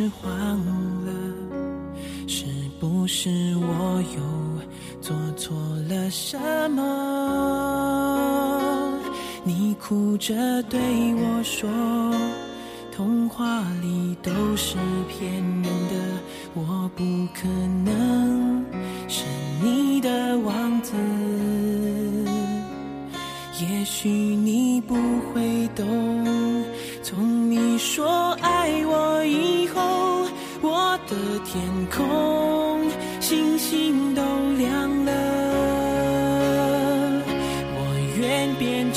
是慌了，是不是我又做错了什么？你哭着对我说：“童话里都是骗人的，我不可能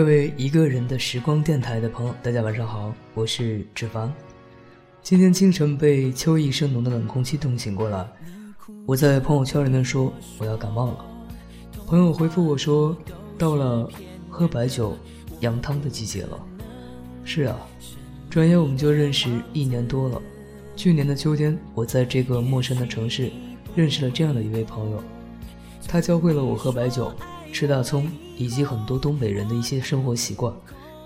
各位一个人的时光电台的朋友，大家晚上好，我是志凡。今天清晨被秋意深浓的冷空气冻醒过来，我在朋友圈里面说我要感冒了。朋友回复我说，到了喝白酒、羊汤的季节了。是啊，转眼我们就认识一年多了。去年的秋天，我在这个陌生的城市认识了这样的一位朋友，他教会了我喝白酒。吃大葱以及很多东北人的一些生活习惯，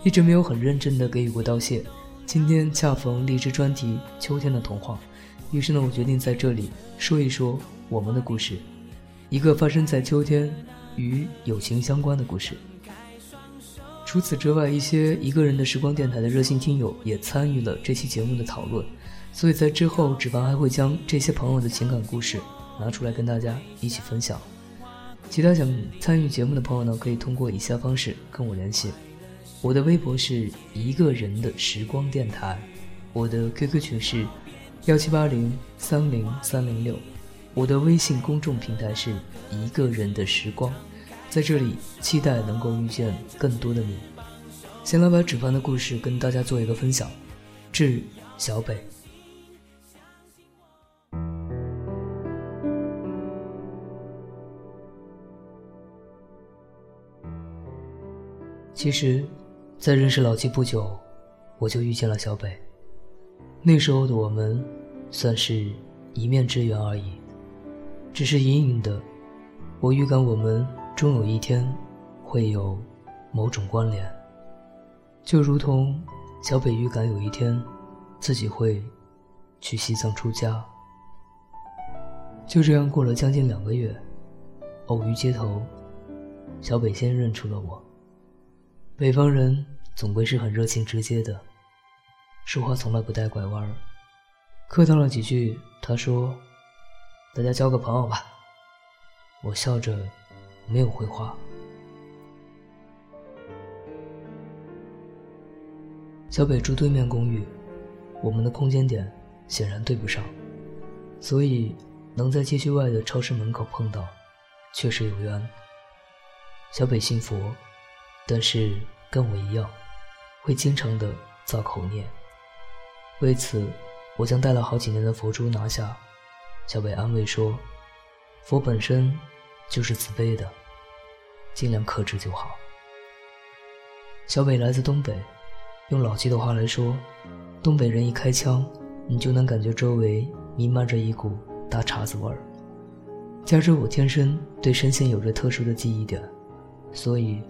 一直没有很认真的给予过道谢。今天恰逢荔枝专题《秋天的童话》，于是呢，我决定在这里说一说我们的故事，一个发生在秋天与友情相关的故事。除此之外，一些一个人的时光电台的热心听友也参与了这期节目的讨论，所以在之后，纸凡还会将这些朋友的情感故事拿出来跟大家一起分享。其他想参与节目的朋友呢，可以通过以下方式跟我联系。我的微博是一个人的时光电台，我的 QQ 群是幺七八零三零三零六，我的微信公众平台是一个人的时光，在这里期待能够遇见更多的你。先来把纸帆的故事跟大家做一个分享，致小北。其实，在认识老七不久，我就遇见了小北。那时候的我们，算是一面之缘而已。只是隐隐的，我预感我们终有一天会有某种关联。就如同小北预感有一天自己会去西藏出家。就这样过了将近两个月，偶遇街头，小北先认出了我。北方人总归是很热情直接的，说话从来不带拐弯儿。客套了几句，他说：“大家交个朋友吧。”我笑着，没有回话。小北住对面公寓，我们的空间点显然对不上，所以能在街区外的超市门口碰到，确实有缘。小北信佛。但是跟我一样，会经常的造口念。为此，我将戴了好几年的佛珠拿下。小北安慰说：“佛本身就是慈悲的，尽量克制就好。”小北来自东北，用老七的话来说，东北人一开枪，你就能感觉周围弥漫着一股大碴子味儿。加之我天生对声线有着特殊的记忆点，所以。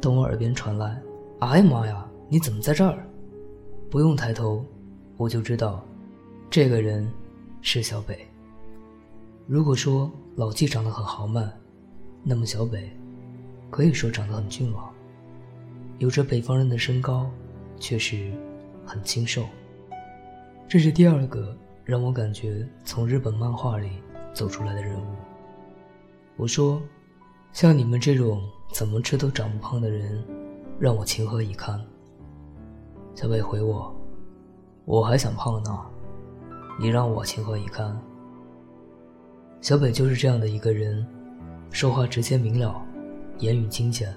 等我耳边传来哎呀妈呀，你怎么在这儿？不用抬头，我就知道，这个人是小北。如果说老纪长得很豪迈，那么小北可以说长得很俊朗，有着北方人的身高，却是很清瘦。这是第二个让我感觉从日本漫画里走出来的人物。我说，像你们这种怎么吃都长不胖的人，让我情何以堪？小北回我，我还想胖呢，你让我情何以堪？小北就是这样的一个人，说话直接明了，言语精简。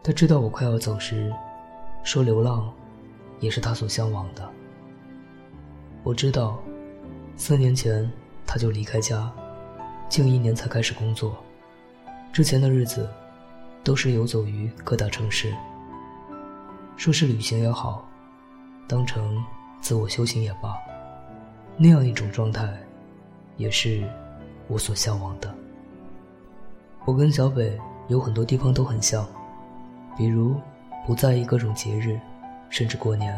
他知道我快要走时，说流浪，也是他所向往的。我知道，四年前他就离开家。近一年才开始工作，之前的日子都是游走于各大城市。说是旅行也好，当成自我修行也罢，那样一种状态，也是我所向往的。我跟小北有很多地方都很像，比如不在意各种节日，甚至过年；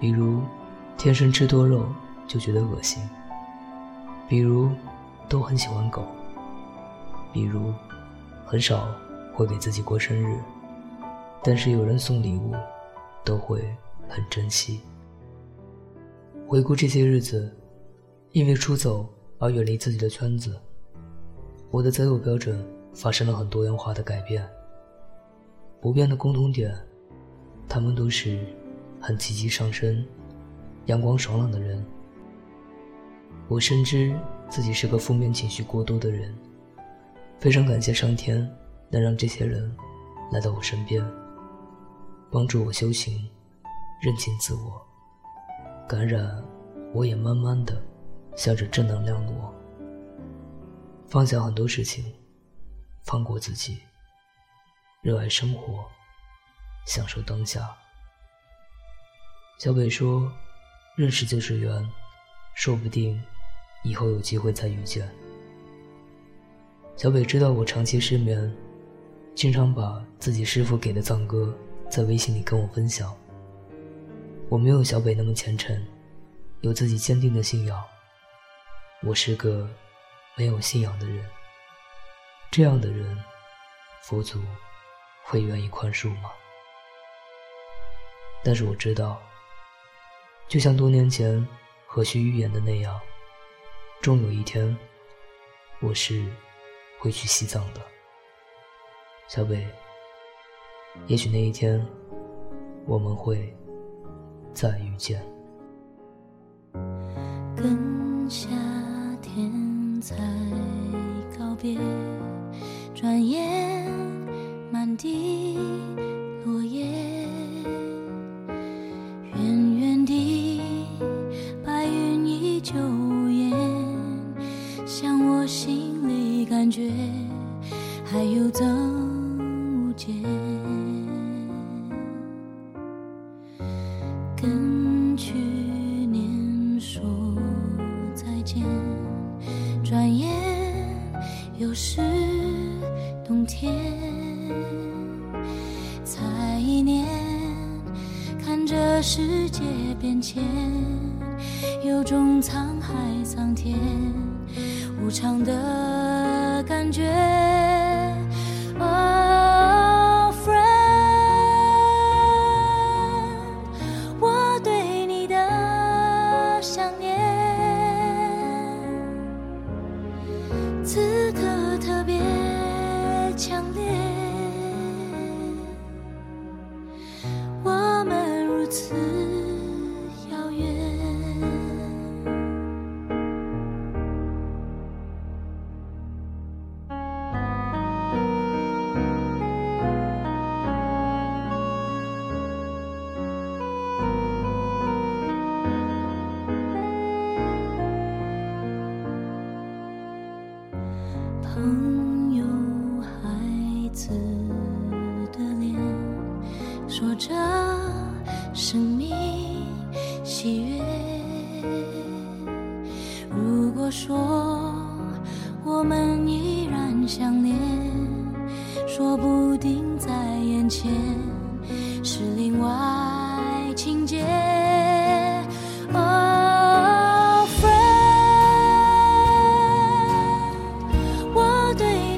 比如天生吃多肉就觉得恶心；比如。都很喜欢狗，比如很少会给自己过生日，但是有人送礼物，都会很珍惜。回顾这些日子，因为出走而远离自己的圈子，我的择偶标准发生了很多元化的改变。不变的共同点，他们都是很积极上升、阳光爽朗的人。我深知。自己是个负面情绪过多的人，非常感谢上天能让这些人来到我身边，帮助我修行，认清自我，感染我也慢慢的向着正能量挪，放下很多事情，放过自己，热爱生活，享受当下。小北说：“认识就是缘，说不定。”以后有机会再遇见。小北知道我长期失眠，经常把自己师傅给的藏歌在微信里跟我分享。我没有小北那么虔诚，有自己坚定的信仰。我是个没有信仰的人。这样的人，佛祖会愿意宽恕吗？但是我知道，就像多年前何须预言的那样。终有一天，我是会去西藏的，小北，也许那一天我们会再遇见。跟夏天在告别，转眼满地落叶，远远的白云依旧无言，像我心里感觉还有走。是冬天。才一年，看着世界变迁，有种沧海桑田无常的感觉。对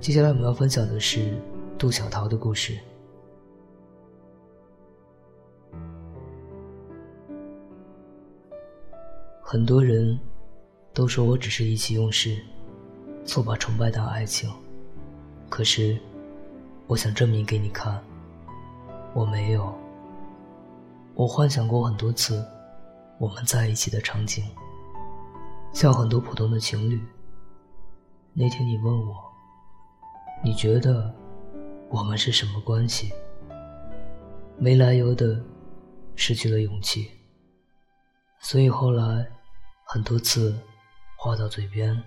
接下来我们要分享的是杜小桃的故事。很多人都说我只是意气用事，错把崇拜当爱情。可是，我想证明给你看，我没有。我幻想过很多次我们在一起的场景，像很多普通的情侣。那天你问我。你觉得我们是什么关系？没来由的失去了勇气，所以后来很多次话到嘴边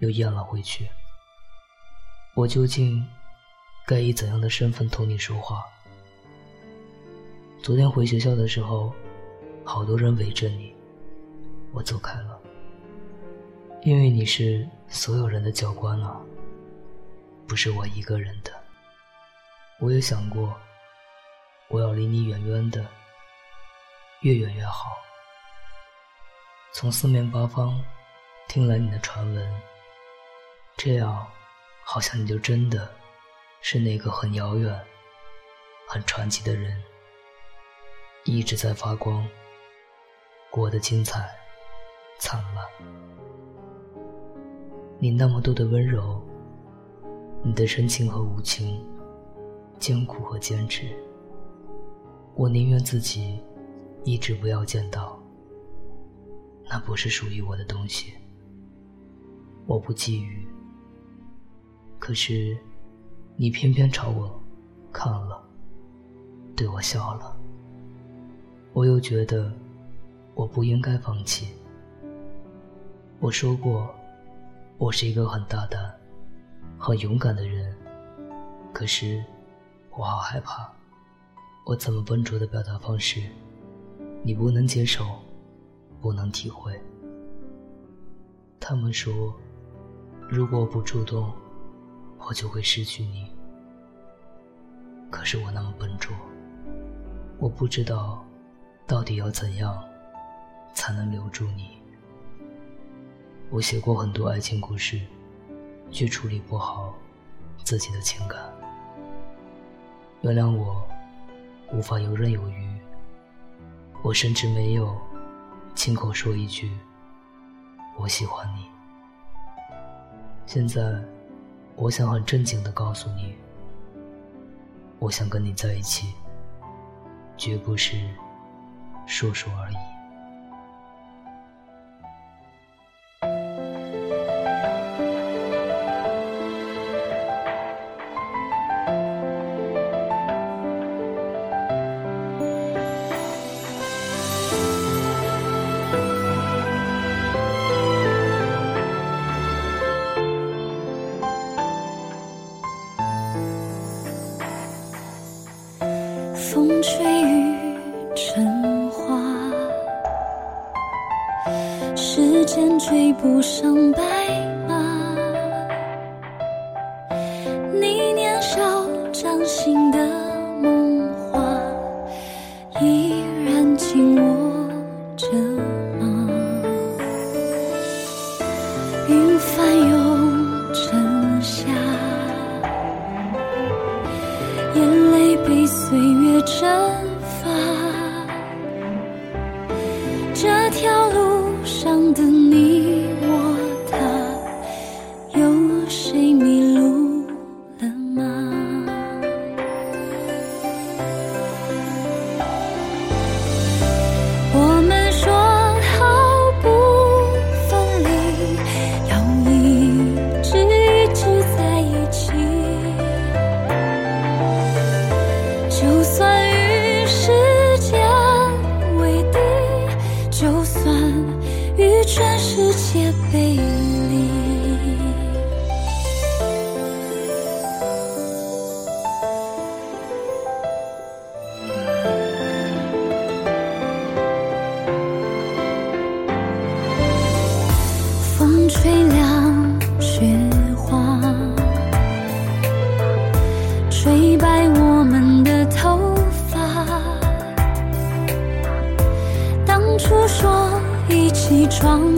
又咽了回去。我究竟该以怎样的身份同你说话？昨天回学校的时候，好多人围着你，我走开了，因为你是所有人的教官啊。不是我一个人的，我也想过，我要离你远远的，越远越好。从四面八方听来你的传闻，这样好像你就真的是那个很遥远、很传奇的人，一直在发光，过得精彩、灿烂。你那么多的温柔。你的深情和无情，艰苦和坚持，我宁愿自己一直不要见到。那不是属于我的东西，我不觊觎。可是，你偏偏朝我看了，对我笑了。我又觉得我不应该放弃。我说过，我是一个很大胆。很勇敢的人，可是我好害怕。我怎么笨拙的表达方式，你不能接受，不能体会。他们说，如果我不主动，我就会失去你。可是我那么笨拙，我不知道到底要怎样才能留住你。我写过很多爱情故事。却处理不好自己的情感，原谅我无法游刃有余。我甚至没有亲口说一句“我喜欢你”。现在，我想很正经的告诉你，我想跟你在一起，绝不是说说而已。真窗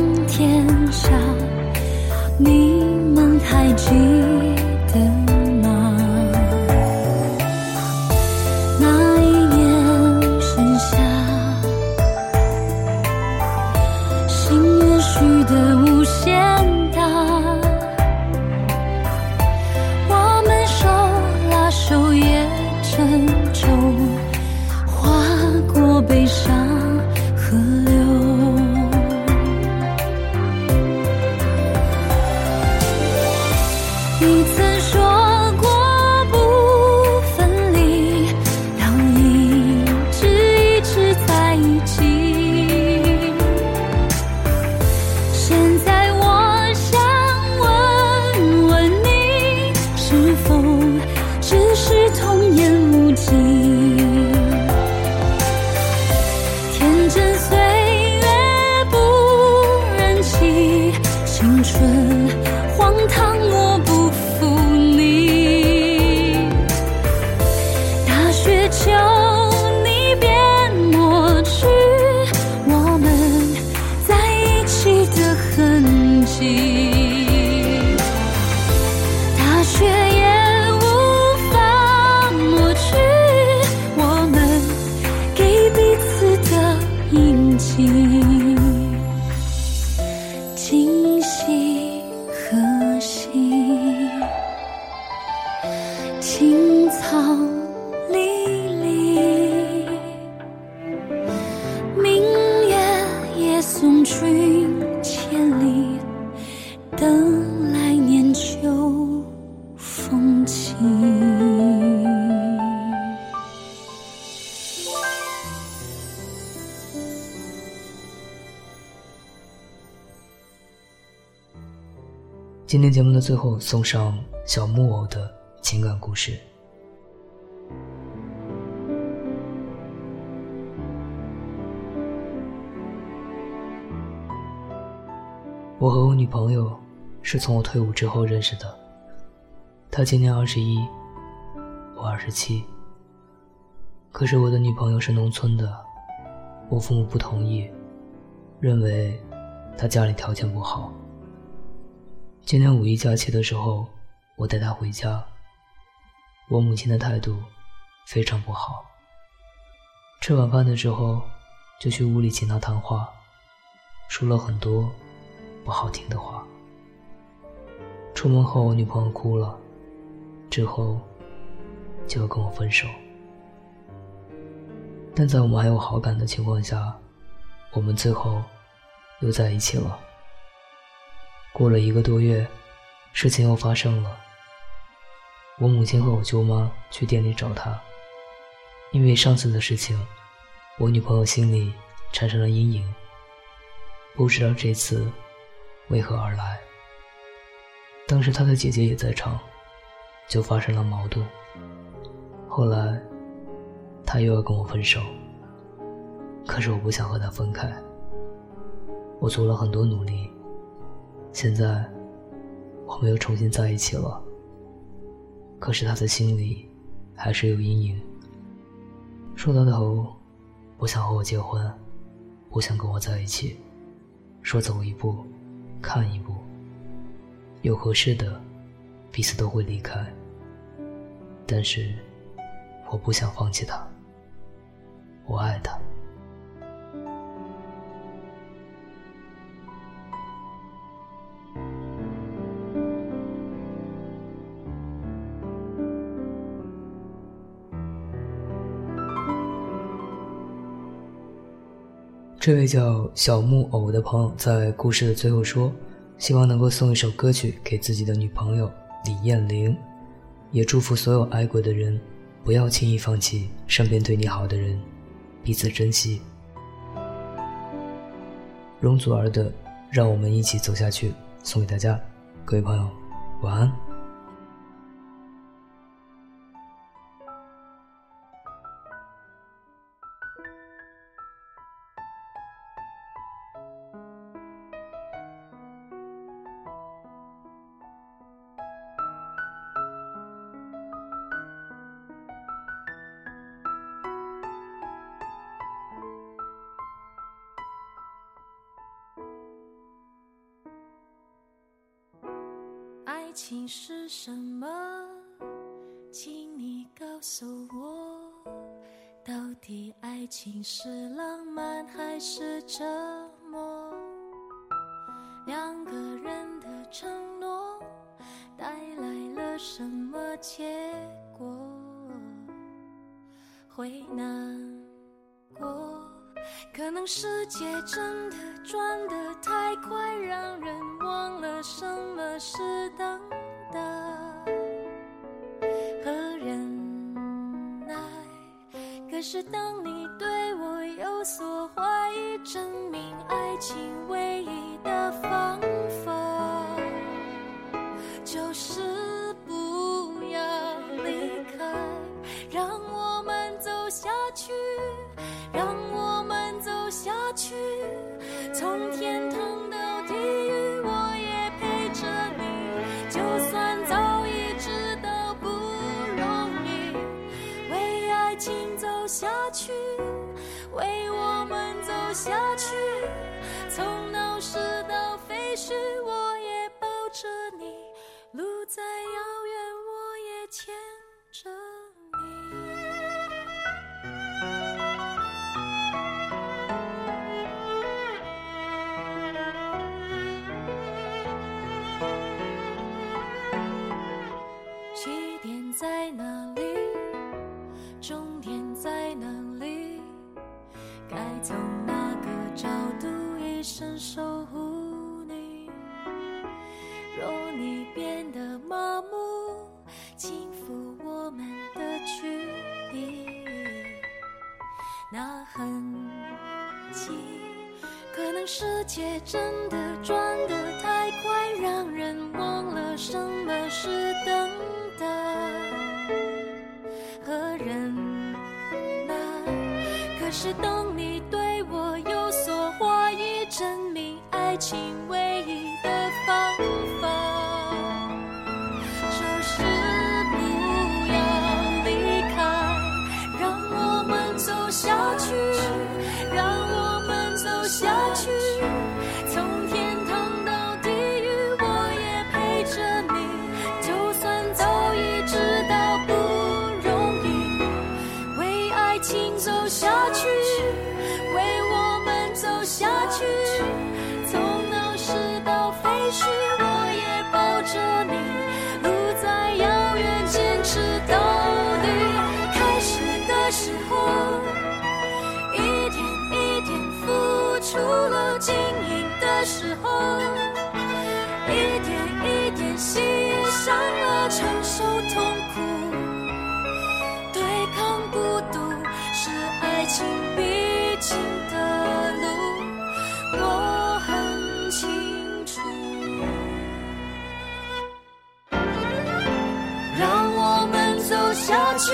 she 节目的最后，送上小木偶的情感故事。我和我女朋友是从我退伍之后认识的，她今年二十一，我二十七。可是我的女朋友是农村的，我父母不同意，认为她家里条件不好。今年五一假期的时候，我带她回家，我母亲的态度非常不好。吃晚饭的时候，就去屋里请她谈话，说了很多不好听的话。出门后，我女朋友哭了，之后就要跟我分手。但在我们还有好感的情况下，我们最后又在一起了。过了一个多月，事情又发生了。我母亲和我舅妈去店里找他，因为上次的事情，我女朋友心里产生了阴影，不知道这次为何而来。当时她的姐姐也在场，就发生了矛盾。后来，她又要跟我分手，可是我不想和她分开。我做了很多努力。现在，我们又重新在一起了。可是他的心里还是有阴影。说到头，不想和我结婚，不想跟我在一起，说走一步，看一步。有合适的，彼此都会离开。但是，我不想放弃他。我爱他。这位叫小木偶的朋友在故事的最后说：“希望能够送一首歌曲给自己的女朋友李艳玲，也祝福所有爱过的人，不要轻易放弃身边对你好的人，彼此珍惜。”容祖儿的《让我们一起走下去》送给大家，各位朋友，晚安。两个人的承诺带来了什么结果？会难过可能世界真的转得太快让人忘了什么是等待。和忍耐可是等世界真的转得太快，让人忘了什么是等待和忍耐。可是等爱情走下去，为我们走下去，从闹市到废墟，我也抱着你，路再遥远，坚持到底。开始的时候，一点一点付出了，情必经的路，我很清楚。让我们走下去，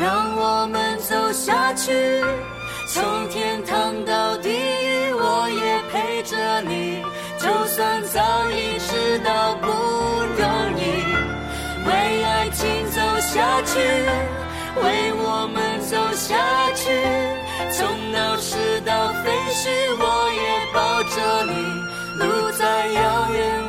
让我们走下去，从天堂到地狱，我也陪着你。就算早已知道不容易。为爱情走下去，为我们走下从闹市到废墟，我也抱着你，路再遥远，